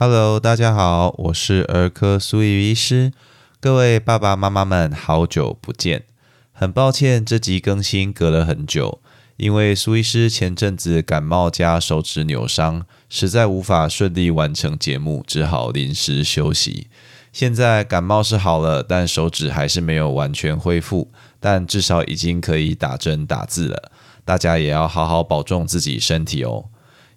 Hello，大家好，我是儿科苏怡医师。各位爸爸妈妈们，好久不见。很抱歉，这集更新隔了很久，因为苏医师前阵子感冒加手指扭伤，实在无法顺利完成节目，只好临时休息。现在感冒是好了，但手指还是没有完全恢复，但至少已经可以打针打字了。大家也要好好保重自己身体哦。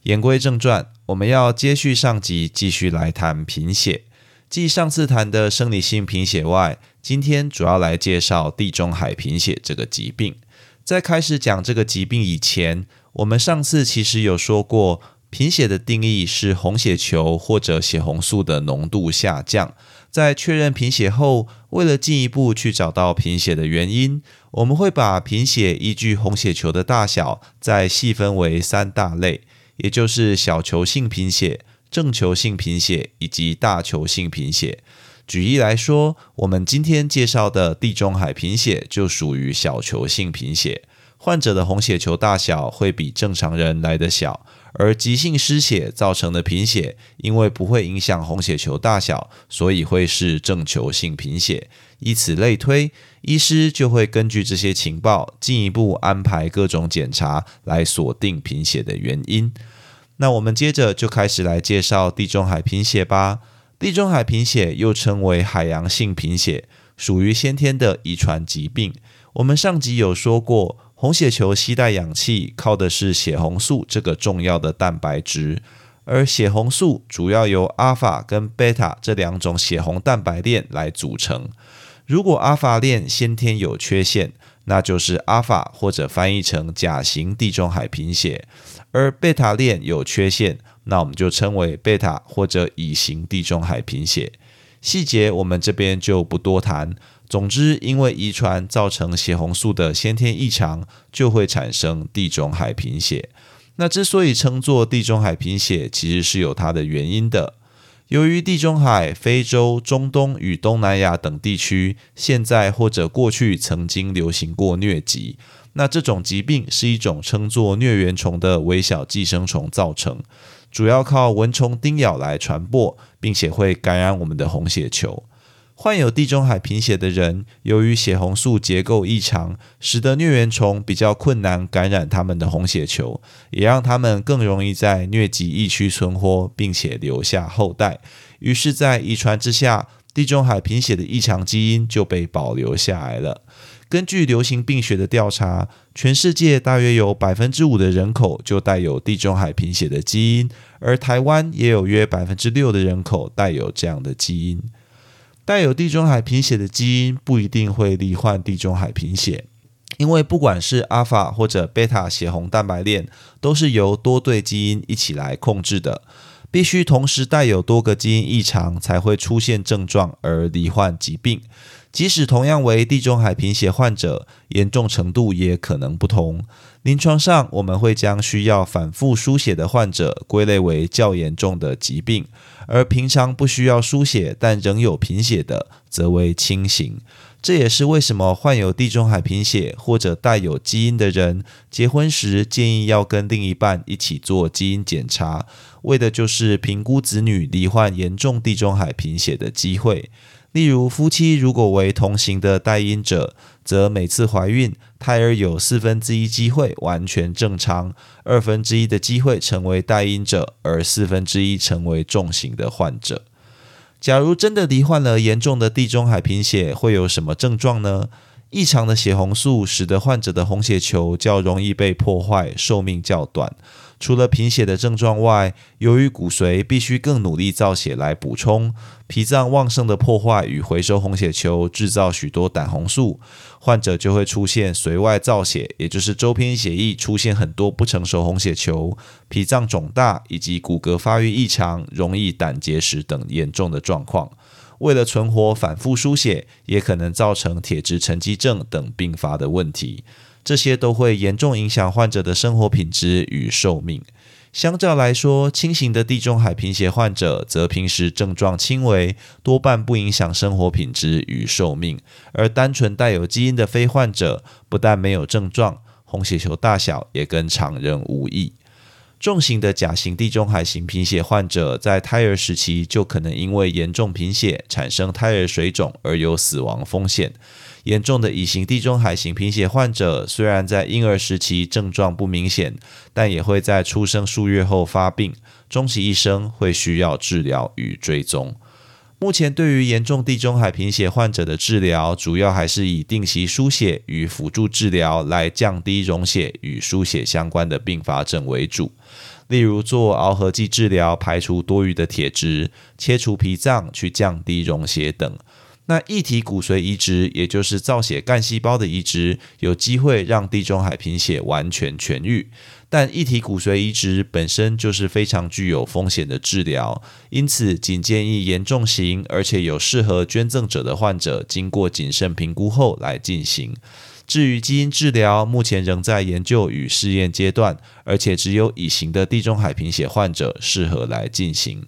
言归正传，我们要接续上集，继续来谈贫血。继上次谈的生理性贫血外，今天主要来介绍地中海贫血这个疾病。在开始讲这个疾病以前，我们上次其实有说过，贫血的定义是红血球或者血红素的浓度下降。在确认贫血后，为了进一步去找到贫血的原因，我们会把贫血依据红血球的大小，再细分为三大类。也就是小球性贫血、正球性贫血以及大球性贫血。举例来说，我们今天介绍的地中海贫血就属于小球性贫血，患者的红血球大小会比正常人来得小。而急性失血造成的贫血，因为不会影响红血球大小，所以会是正球性贫血。以此类推，医师就会根据这些情报，进一步安排各种检查来锁定贫血的原因。那我们接着就开始来介绍地中海贫血吧。地中海贫血又称为海洋性贫血，属于先天的遗传疾病。我们上集有说过，红血球携带氧气靠的是血红素这个重要的蛋白质，而血红素主要由阿法跟贝塔这两种血红蛋白链来组成。如果阿法链先天有缺陷，那就是阿法或者翻译成甲型地中海贫血。而贝塔链有缺陷，那我们就称为贝塔或者乙型地中海贫血。细节我们这边就不多谈。总之，因为遗传造成血红素的先天异常，就会产生地中海贫血。那之所以称作地中海贫血，其实是有它的原因的。由于地中海、非洲、中东与东南亚等地区，现在或者过去曾经流行过疟疾。那这种疾病是一种称作疟原虫的微小寄生虫造成，主要靠蚊虫叮咬来传播，并且会感染我们的红血球。患有地中海贫血的人，由于血红素结构异常，使得疟原虫比较困难感染他们的红血球，也让他们更容易在疟疾疫区存活，并且留下后代。于是，在遗传之下，地中海贫血的异常基因就被保留下来了。根据流行病学的调查，全世界大约有百分之五的人口就带有地中海贫血的基因，而台湾也有约百分之六的人口带有这样的基因。带有地中海贫血的基因不一定会罹患地中海贫血，因为不管是阿尔法或者贝塔血红蛋白链，都是由多对基因一起来控制的，必须同时带有多个基因异常才会出现症状而罹患疾病。即使同样为地中海贫血患者，严重程度也可能不同。临床上，我们会将需要反复输血的患者归类为较严重的疾病，而平常不需要输血但仍有贫血的，则为轻型。这也是为什么患有地中海贫血或者带有基因的人，结婚时建议要跟另一半一起做基因检查，为的就是评估子女罹患严重地中海贫血的机会。例如，夫妻如果为同行的代因者，则每次怀孕，胎儿有四分之一机会完全正常，二分之一的机会成为代因者，而四分之一成为重型的患者。假如真的罹患了严重的地中海贫血，会有什么症状呢？异常的血红素使得患者的红血球较容易被破坏，寿命较短。除了贫血的症状外，由于骨髓必须更努力造血来补充，脾脏旺盛的破坏与回收红血球，制造许多胆红素，患者就会出现髓外造血，也就是周边血液出现很多不成熟红血球，脾脏肿大以及骨骼发育异常，容易胆结石等严重的状况。为了存活，反复输血也可能造成铁质沉积症等并发的问题。这些都会严重影响患者的生活品质与寿命。相较来说，轻型的地中海贫血患者则平时症状轻微，多半不影响生活品质与寿命；而单纯带有基因的非患者，不但没有症状，红血球大小也跟常人无异。重型的甲型地中海型贫血患者在胎儿时期就可能因为严重贫血产生胎儿水肿而有死亡风险。严重的乙型地中海型贫血患者虽然在婴儿时期症状不明显，但也会在出生数月后发病，终其一生会需要治疗与追踪。目前对于严重地中海贫血患者的治疗，主要还是以定期输血与辅助治疗来降低溶血与输血相关的并发症为主，例如做螯合剂治疗排除多余的铁质，切除脾脏去降低溶血等。那异体骨髓移植，也就是造血干细胞的移植，有机会让地中海贫血完全痊愈。但异体骨髓移植本身就是非常具有风险的治疗，因此仅建议严重型而且有适合捐赠者的患者，经过谨慎评估后来进行。至于基因治疗，目前仍在研究与试验阶段，而且只有乙型的地中海贫血患者适合来进行。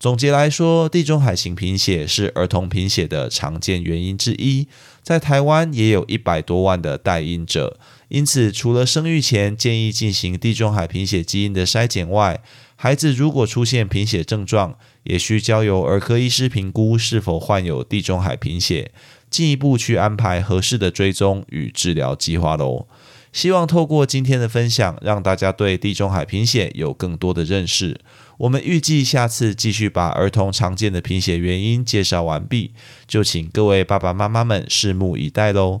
总结来说，地中海型贫血是儿童贫血的常见原因之一，在台湾也有一百多万的带因者。因此，除了生育前建议进行地中海贫血基因的筛检外，孩子如果出现贫血症状，也需交由儿科医师评估是否患有地中海贫血，进一步去安排合适的追踪与治疗计划喽。希望透过今天的分享，让大家对地中海贫血有更多的认识。我们预计下次继续把儿童常见的贫血原因介绍完毕，就请各位爸爸妈妈们拭目以待喽。